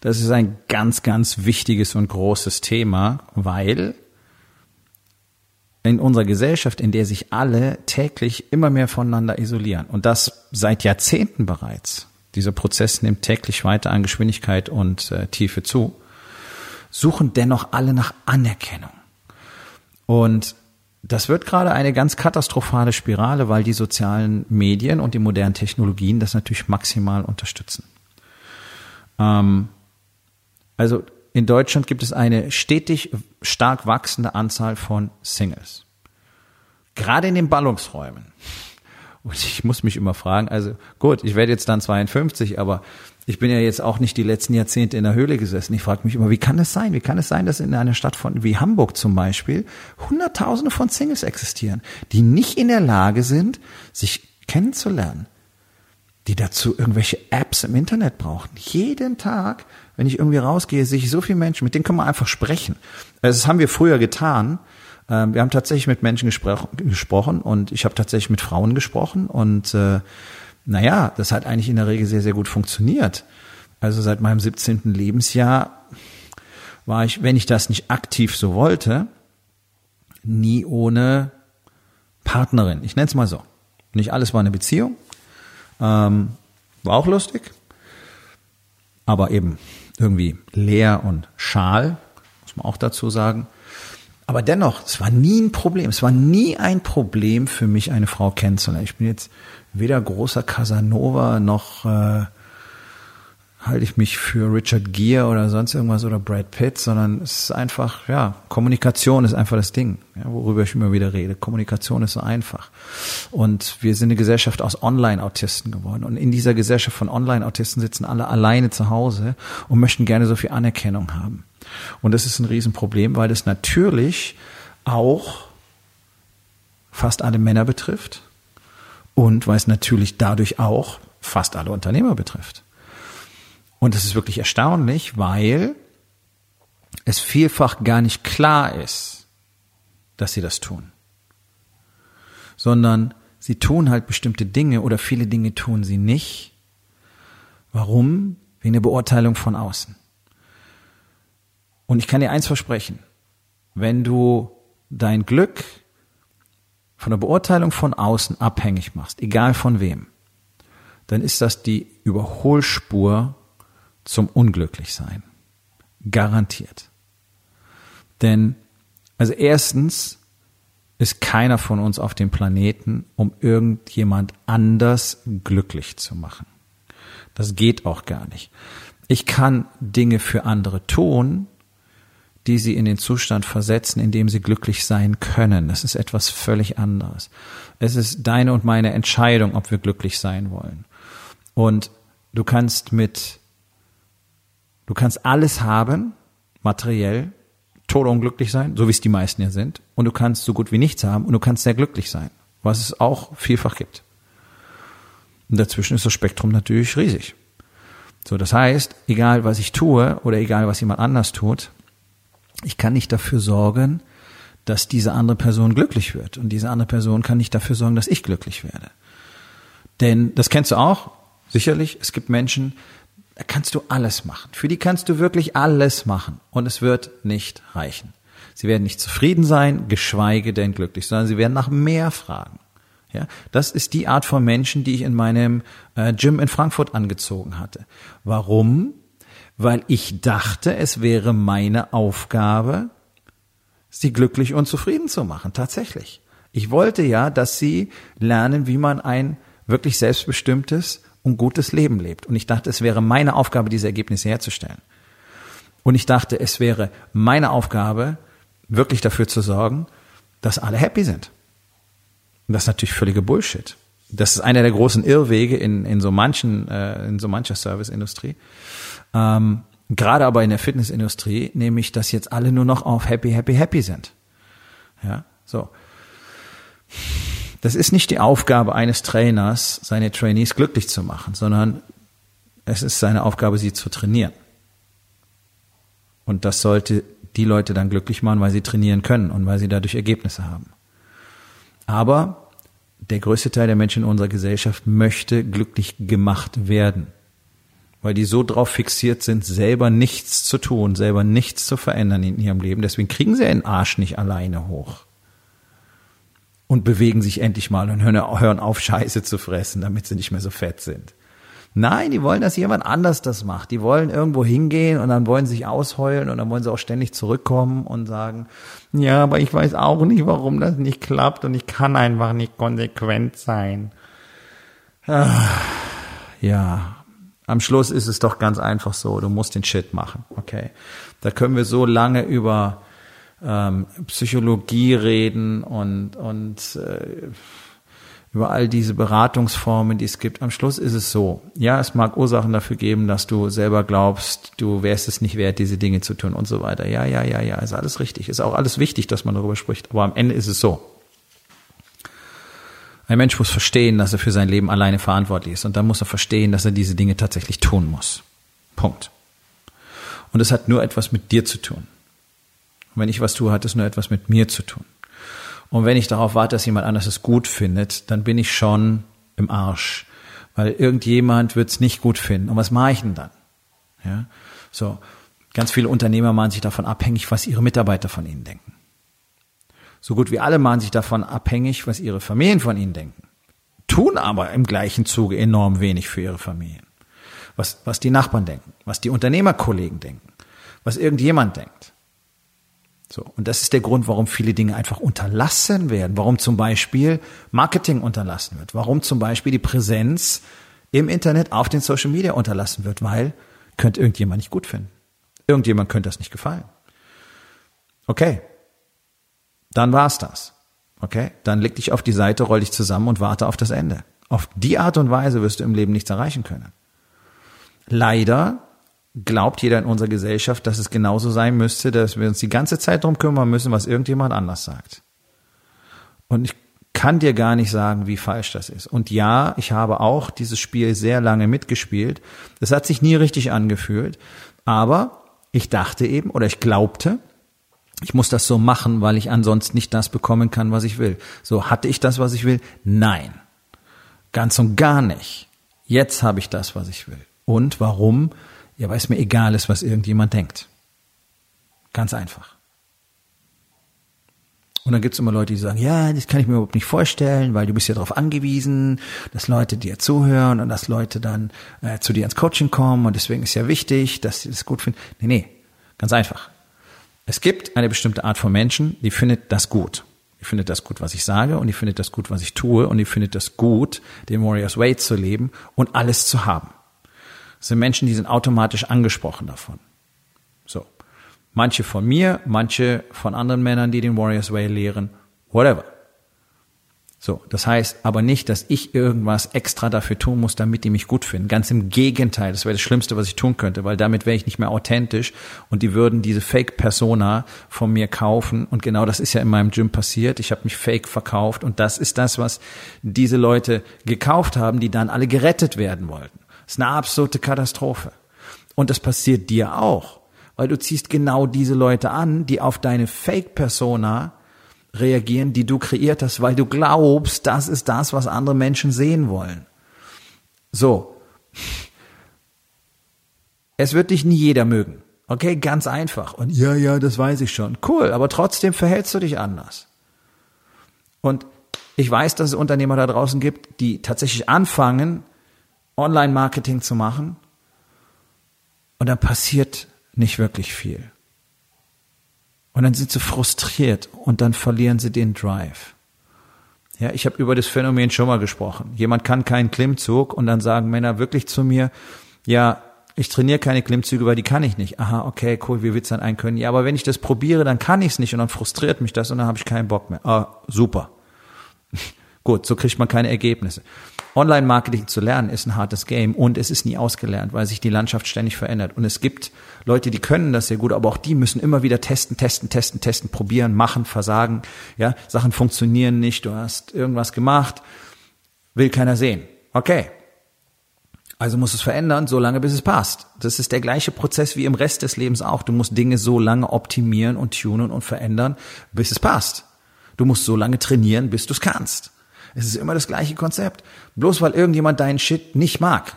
Das ist ein ganz, ganz wichtiges und großes Thema, weil in unserer Gesellschaft, in der sich alle täglich immer mehr voneinander isolieren und das seit Jahrzehnten bereits, dieser Prozess nimmt täglich weiter an Geschwindigkeit und äh, Tiefe zu, suchen dennoch alle nach Anerkennung. Und das wird gerade eine ganz katastrophale Spirale, weil die sozialen Medien und die modernen Technologien das natürlich maximal unterstützen. Ähm, also in Deutschland gibt es eine stetig stark wachsende Anzahl von Singles. Gerade in den Ballungsräumen. Und ich muss mich immer fragen, also gut, ich werde jetzt dann 52, aber ich bin ja jetzt auch nicht die letzten Jahrzehnte in der Höhle gesessen. Ich frage mich immer, wie kann es sein? Wie kann es sein, dass in einer Stadt von, wie Hamburg zum Beispiel, Hunderttausende von Singles existieren, die nicht in der Lage sind, sich kennenzulernen, die dazu irgendwelche Apps im Internet brauchen. Jeden Tag wenn ich irgendwie rausgehe, sehe ich so viele Menschen, mit denen kann man einfach sprechen. Also das haben wir früher getan. Ähm, wir haben tatsächlich mit Menschen gesprochen und ich habe tatsächlich mit Frauen gesprochen und äh, naja, das hat eigentlich in der Regel sehr, sehr gut funktioniert. Also seit meinem 17. Lebensjahr war ich, wenn ich das nicht aktiv so wollte, nie ohne Partnerin. Ich nenne es mal so. Nicht alles war eine Beziehung. Ähm, war auch lustig. Aber eben irgendwie leer und schal, muss man auch dazu sagen. Aber dennoch, es war nie ein Problem. Es war nie ein Problem für mich, eine Frau kennenzulernen. Ich bin jetzt weder großer Casanova noch äh, halte ich mich für Richard Gere oder sonst irgendwas oder Brad Pitt, sondern es ist einfach, ja, Kommunikation ist einfach das Ding, ja, worüber ich immer wieder rede. Kommunikation ist so einfach. Und wir sind eine Gesellschaft aus Online-Autisten geworden. Und in dieser Gesellschaft von Online-Autisten sitzen alle alleine zu Hause und möchten gerne so viel Anerkennung haben. Und das ist ein Riesenproblem, weil das natürlich auch fast alle Männer betrifft und weil es natürlich dadurch auch fast alle Unternehmer betrifft. Und das ist wirklich erstaunlich, weil es vielfach gar nicht klar ist, dass sie das tun. Sondern sie tun halt bestimmte Dinge oder viele Dinge tun sie nicht. Warum? Wegen der Beurteilung von außen. Und ich kann dir eins versprechen. Wenn du dein Glück von der Beurteilung von außen abhängig machst, egal von wem, dann ist das die Überholspur zum Unglücklichsein. Garantiert. Denn, also erstens ist keiner von uns auf dem Planeten, um irgendjemand anders glücklich zu machen. Das geht auch gar nicht. Ich kann Dinge für andere tun, die sie in den Zustand versetzen, in dem sie glücklich sein können. Das ist etwas völlig anderes. Es ist deine und meine Entscheidung, ob wir glücklich sein wollen. Und du kannst mit Du kannst alles haben, materiell, unglücklich sein, so wie es die meisten ja sind, und du kannst so gut wie nichts haben und du kannst sehr glücklich sein, was es auch vielfach gibt. Und dazwischen ist das Spektrum natürlich riesig. So, das heißt, egal was ich tue oder egal was jemand anders tut, ich kann nicht dafür sorgen, dass diese andere Person glücklich wird. Und diese andere Person kann nicht dafür sorgen, dass ich glücklich werde. Denn das kennst du auch, sicherlich. Es gibt Menschen, da kannst du alles machen. Für die kannst du wirklich alles machen. Und es wird nicht reichen. Sie werden nicht zufrieden sein, geschweige denn glücklich, sondern sie werden nach mehr fragen. Ja, das ist die Art von Menschen, die ich in meinem äh, Gym in Frankfurt angezogen hatte. Warum? Weil ich dachte, es wäre meine Aufgabe, sie glücklich und zufrieden zu machen. Tatsächlich. Ich wollte ja, dass sie lernen, wie man ein wirklich selbstbestimmtes und gutes Leben lebt. Und ich dachte, es wäre meine Aufgabe, diese Ergebnisse herzustellen. Und ich dachte, es wäre meine Aufgabe, wirklich dafür zu sorgen, dass alle happy sind. Und das ist natürlich völlige Bullshit. das ist einer der großen Irrwege in, in so manchen, äh, in so mancher Serviceindustrie. Ähm, gerade aber in der Fitnessindustrie, nämlich, dass jetzt alle nur noch auf happy, happy, happy sind. Ja, so. Das ist nicht die Aufgabe eines Trainers, seine Trainees glücklich zu machen, sondern es ist seine Aufgabe, sie zu trainieren. Und das sollte die Leute dann glücklich machen, weil sie trainieren können und weil sie dadurch Ergebnisse haben. Aber der größte Teil der Menschen in unserer Gesellschaft möchte glücklich gemacht werden, weil die so drauf fixiert sind, selber nichts zu tun, selber nichts zu verändern in ihrem Leben. Deswegen kriegen sie den Arsch nicht alleine hoch und bewegen sich endlich mal und hören auf, Scheiße zu fressen, damit sie nicht mehr so fett sind. Nein, die wollen, dass jemand anders das macht. Die wollen irgendwo hingehen und dann wollen sie sich ausheulen und dann wollen sie auch ständig zurückkommen und sagen, ja, aber ich weiß auch nicht, warum das nicht klappt und ich kann einfach nicht konsequent sein. Ah, ja, am Schluss ist es doch ganz einfach so, du musst den Shit machen, okay? Da können wir so lange über ähm, Psychologie reden und, und äh, über all diese Beratungsformen, die es gibt. Am Schluss ist es so, ja, es mag Ursachen dafür geben, dass du selber glaubst, du wärst es nicht wert, diese Dinge zu tun und so weiter. Ja, ja, ja, ja, ist alles richtig. Ist auch alles wichtig, dass man darüber spricht. Aber am Ende ist es so. Ein Mensch muss verstehen, dass er für sein Leben alleine verantwortlich ist. Und dann muss er verstehen, dass er diese Dinge tatsächlich tun muss. Punkt. Und es hat nur etwas mit dir zu tun. Und wenn ich was tue, hat es nur etwas mit mir zu tun. Und wenn ich darauf warte, dass jemand anders es gut findet, dann bin ich schon im Arsch. Weil irgendjemand wird es nicht gut finden. Und was mache ich denn dann? Ja, so. Ganz viele Unternehmer machen sich davon abhängig, was ihre Mitarbeiter von ihnen denken. So gut wie alle machen sich davon abhängig, was ihre Familien von ihnen denken. Tun aber im gleichen Zuge enorm wenig für ihre Familien. Was, was die Nachbarn denken, was die Unternehmerkollegen denken, was irgendjemand denkt. So. Und das ist der Grund, warum viele Dinge einfach unterlassen werden. Warum zum Beispiel Marketing unterlassen wird. Warum zum Beispiel die Präsenz im Internet auf den Social Media unterlassen wird. Weil könnte irgendjemand nicht gut finden. Irgendjemand könnte das nicht gefallen. Okay. Dann war's das. Okay. Dann leg dich auf die Seite, roll dich zusammen und warte auf das Ende. Auf die Art und Weise wirst du im Leben nichts erreichen können. Leider glaubt jeder in unserer Gesellschaft, dass es genauso sein müsste, dass wir uns die ganze Zeit drum kümmern müssen, was irgendjemand anders sagt. Und ich kann dir gar nicht sagen, wie falsch das ist. Und ja, ich habe auch dieses Spiel sehr lange mitgespielt. Das hat sich nie richtig angefühlt. Aber ich dachte eben oder ich glaubte, ich muss das so machen, weil ich ansonsten nicht das bekommen kann, was ich will. So hatte ich das, was ich will? Nein. Ganz und gar nicht. Jetzt habe ich das, was ich will. Und warum? Ja, weil es mir egal ist, was irgendjemand denkt. Ganz einfach. Und dann gibt es immer Leute, die sagen, ja, das kann ich mir überhaupt nicht vorstellen, weil du bist ja darauf angewiesen, dass Leute dir zuhören und dass Leute dann äh, zu dir ins Coaching kommen und deswegen ist ja wichtig, dass sie das gut finden. Nee, nee, ganz einfach. Es gibt eine bestimmte Art von Menschen, die findet das gut. Die findet das gut, was ich sage und die findet das gut, was ich tue und die findet das gut, den Warriors Way zu leben und alles zu haben. Das sind Menschen, die sind automatisch angesprochen davon. So. Manche von mir, manche von anderen Männern, die den Warriors Way lehren, whatever. So, das heißt aber nicht, dass ich irgendwas extra dafür tun muss, damit die mich gut finden. Ganz im Gegenteil, das wäre das Schlimmste, was ich tun könnte, weil damit wäre ich nicht mehr authentisch und die würden diese Fake-Persona von mir kaufen und genau das ist ja in meinem Gym passiert. Ich habe mich fake verkauft und das ist das, was diese Leute gekauft haben, die dann alle gerettet werden wollten. Das ist eine absolute Katastrophe. Und das passiert dir auch, weil du ziehst genau diese Leute an, die auf deine Fake-Persona reagieren, die du kreiert hast, weil du glaubst, das ist das, was andere Menschen sehen wollen. So. Es wird dich nie jeder mögen. Okay, ganz einfach. Und ja, ja, das weiß ich schon. Cool, aber trotzdem verhältst du dich anders. Und ich weiß, dass es Unternehmer da draußen gibt, die tatsächlich anfangen, Online-Marketing zu machen und dann passiert nicht wirklich viel. Und dann sind sie frustriert und dann verlieren sie den Drive. Ja, ich habe über das Phänomen schon mal gesprochen. Jemand kann keinen Klimmzug und dann sagen Männer wirklich zu mir, ja, ich trainiere keine Klimmzüge, weil die kann ich nicht. Aha, okay, cool, wie du dann einen können? Ja, aber wenn ich das probiere, dann kann ich es nicht und dann frustriert mich das und dann habe ich keinen Bock mehr. Ah, super. Gut, so kriegt man keine Ergebnisse. Online-Marketing zu lernen ist ein hartes Game und es ist nie ausgelernt, weil sich die Landschaft ständig verändert. Und es gibt Leute, die können das sehr gut, aber auch die müssen immer wieder testen, testen, testen, testen, probieren, machen, versagen. Ja, Sachen funktionieren nicht, du hast irgendwas gemacht, will keiner sehen. Okay. Also muss es verändern, so lange bis es passt. Das ist der gleiche Prozess wie im Rest des Lebens auch. Du musst Dinge so lange optimieren und tunen und verändern, bis es passt. Du musst so lange trainieren, bis du es kannst. Es ist immer das gleiche Konzept. Bloß weil irgendjemand deinen Shit nicht mag,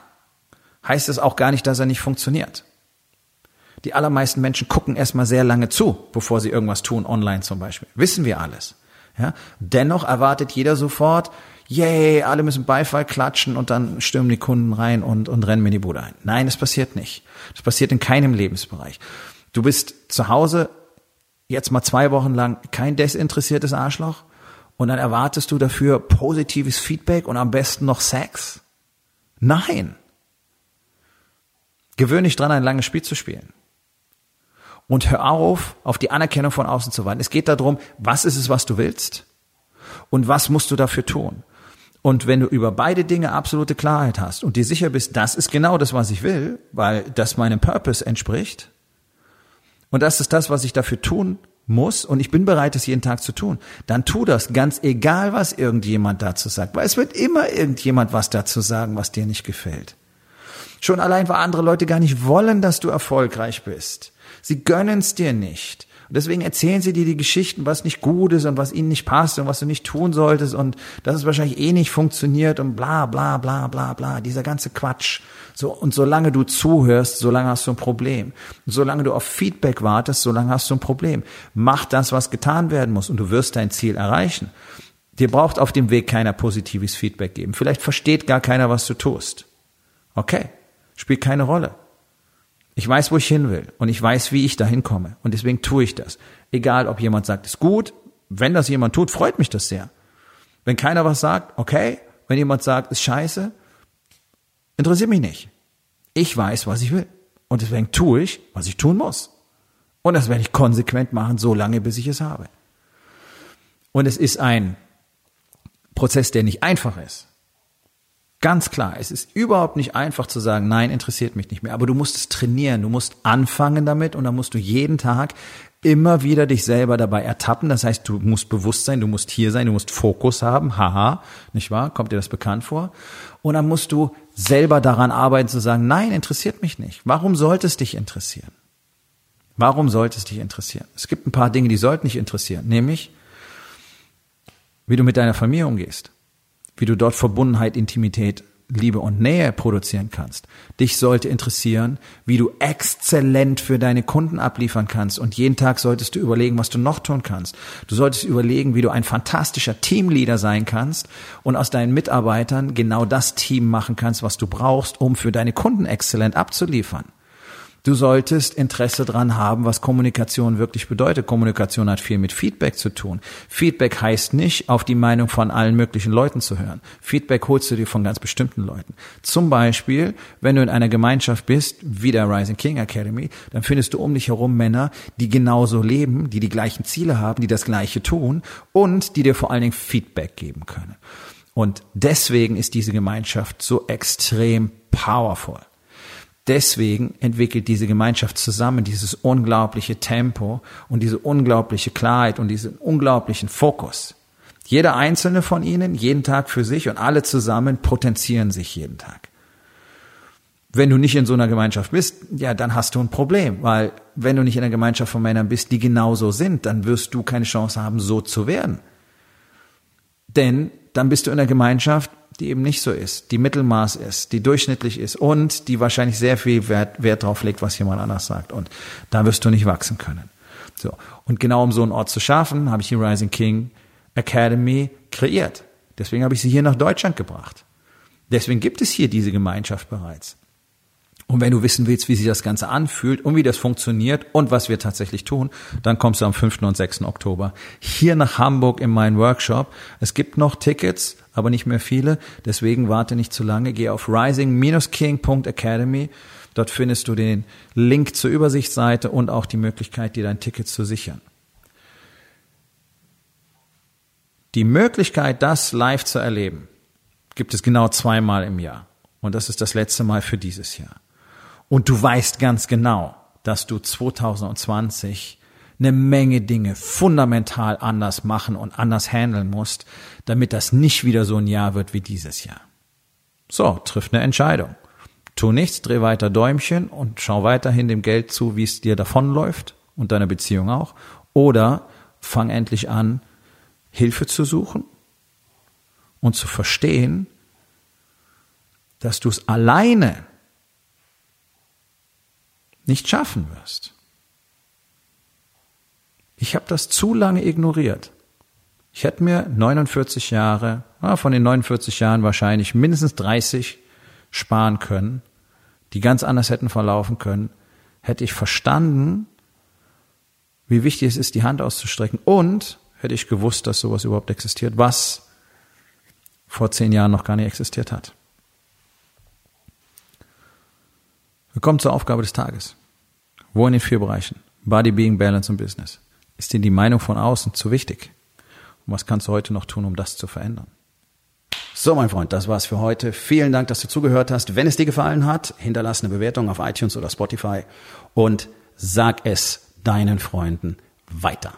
heißt es auch gar nicht, dass er nicht funktioniert. Die allermeisten Menschen gucken erstmal sehr lange zu, bevor sie irgendwas tun, online zum Beispiel. Wissen wir alles. Ja? Dennoch erwartet jeder sofort, yay, alle müssen Beifall klatschen und dann stürmen die Kunden rein und, und rennen mir die Bude ein. Nein, das passiert nicht. Das passiert in keinem Lebensbereich. Du bist zu Hause jetzt mal zwei Wochen lang kein desinteressiertes Arschloch und dann erwartest du dafür positives Feedback und am besten noch Sex? Nein. Gewöhn dich dran, ein langes Spiel zu spielen. Und hör auf, auf die Anerkennung von außen zu warten. Es geht darum, was ist es, was du willst? Und was musst du dafür tun? Und wenn du über beide Dinge absolute Klarheit hast und dir sicher bist, das ist genau das, was ich will, weil das meinem Purpose entspricht, und das ist das, was ich dafür tun muss und ich bin bereit, es jeden Tag zu tun, dann tu das, ganz egal, was irgendjemand dazu sagt, weil es wird immer irgendjemand was dazu sagen, was dir nicht gefällt. Schon allein, weil andere Leute gar nicht wollen, dass du erfolgreich bist. Sie gönnen es dir nicht. Deswegen erzählen sie dir die Geschichten, was nicht gut ist und was ihnen nicht passt und was du nicht tun solltest und dass es wahrscheinlich eh nicht funktioniert und bla bla bla bla bla. Dieser ganze Quatsch. So, und solange du zuhörst, solange hast du ein Problem. Solange du auf Feedback wartest, solange hast du ein Problem. Mach das, was getan werden muss und du wirst dein Ziel erreichen. Dir braucht auf dem Weg keiner positives Feedback geben. Vielleicht versteht gar keiner, was du tust. Okay, spielt keine Rolle. Ich weiß, wo ich hin will und ich weiß, wie ich dahin komme und deswegen tue ich das. Egal, ob jemand sagt, ist gut. Wenn das jemand tut, freut mich das sehr. Wenn keiner was sagt, okay. Wenn jemand sagt, ist scheiße, interessiert mich nicht. Ich weiß, was ich will und deswegen tue ich, was ich tun muss. Und das werde ich konsequent machen, so lange, bis ich es habe. Und es ist ein Prozess, der nicht einfach ist. Ganz klar, es ist überhaupt nicht einfach zu sagen, nein, interessiert mich nicht mehr. Aber du musst es trainieren, du musst anfangen damit und dann musst du jeden Tag immer wieder dich selber dabei ertappen. Das heißt, du musst bewusst sein, du musst hier sein, du musst Fokus haben. Haha, nicht wahr? Kommt dir das bekannt vor? Und dann musst du selber daran arbeiten zu sagen, nein, interessiert mich nicht. Warum sollte es dich interessieren? Warum sollte es dich interessieren? Es gibt ein paar Dinge, die sollten dich interessieren, nämlich wie du mit deiner Familie umgehst wie du dort Verbundenheit, Intimität, Liebe und Nähe produzieren kannst. Dich sollte interessieren, wie du exzellent für deine Kunden abliefern kannst und jeden Tag solltest du überlegen, was du noch tun kannst. Du solltest überlegen, wie du ein fantastischer Teamleader sein kannst und aus deinen Mitarbeitern genau das Team machen kannst, was du brauchst, um für deine Kunden exzellent abzuliefern. Du solltest Interesse dran haben, was Kommunikation wirklich bedeutet. Kommunikation hat viel mit Feedback zu tun. Feedback heißt nicht, auf die Meinung von allen möglichen Leuten zu hören. Feedback holst du dir von ganz bestimmten Leuten. Zum Beispiel, wenn du in einer Gemeinschaft bist, wie der Rising King Academy, dann findest du um dich herum Männer, die genauso leben, die die gleichen Ziele haben, die das Gleiche tun und die dir vor allen Dingen Feedback geben können. Und deswegen ist diese Gemeinschaft so extrem powerful. Deswegen entwickelt diese Gemeinschaft zusammen dieses unglaubliche Tempo und diese unglaubliche Klarheit und diesen unglaublichen Fokus. Jeder einzelne von ihnen, jeden Tag für sich und alle zusammen potenzieren sich jeden Tag. Wenn du nicht in so einer Gemeinschaft bist, ja, dann hast du ein Problem, weil wenn du nicht in einer Gemeinschaft von Männern bist, die genauso sind, dann wirst du keine Chance haben, so zu werden. Denn dann bist du in einer Gemeinschaft, die eben nicht so ist, die Mittelmaß ist, die durchschnittlich ist und die wahrscheinlich sehr viel Wert, Wert drauf legt, was jemand anders sagt. Und da wirst du nicht wachsen können. So. Und genau um so einen Ort zu schaffen, habe ich die Rising King Academy kreiert. Deswegen habe ich sie hier nach Deutschland gebracht. Deswegen gibt es hier diese Gemeinschaft bereits. Und wenn du wissen willst, wie sich das Ganze anfühlt und wie das funktioniert und was wir tatsächlich tun, dann kommst du am 5. und 6. Oktober hier nach Hamburg in meinen Workshop. Es gibt noch Tickets, aber nicht mehr viele. Deswegen warte nicht zu lange. Geh auf rising-king.academy. Dort findest du den Link zur Übersichtsseite und auch die Möglichkeit, dir dein Ticket zu sichern. Die Möglichkeit, das live zu erleben, gibt es genau zweimal im Jahr. Und das ist das letzte Mal für dieses Jahr. Und du weißt ganz genau, dass du 2020 eine Menge Dinge fundamental anders machen und anders handeln musst, damit das nicht wieder so ein Jahr wird wie dieses Jahr. So, triff eine Entscheidung. Tu nichts, dreh weiter Däumchen und schau weiterhin dem Geld zu, wie es dir davonläuft und deiner Beziehung auch. Oder fang endlich an, Hilfe zu suchen und zu verstehen, dass du es alleine nicht schaffen wirst. Ich habe das zu lange ignoriert. Ich hätte mir 49 Jahre, von den 49 Jahren wahrscheinlich mindestens 30 sparen können, die ganz anders hätten verlaufen können, hätte ich verstanden, wie wichtig es ist, die Hand auszustrecken und hätte ich gewusst, dass sowas überhaupt existiert, was vor zehn Jahren noch gar nicht existiert hat. Wir kommen zur Aufgabe des Tages. Wo in den vier Bereichen? Body, Being, Balance und Business. Ist dir die Meinung von außen zu wichtig? Und was kannst du heute noch tun, um das zu verändern? So, mein Freund, das war's für heute. Vielen Dank, dass du zugehört hast. Wenn es dir gefallen hat, hinterlass eine Bewertung auf iTunes oder Spotify und sag es deinen Freunden weiter.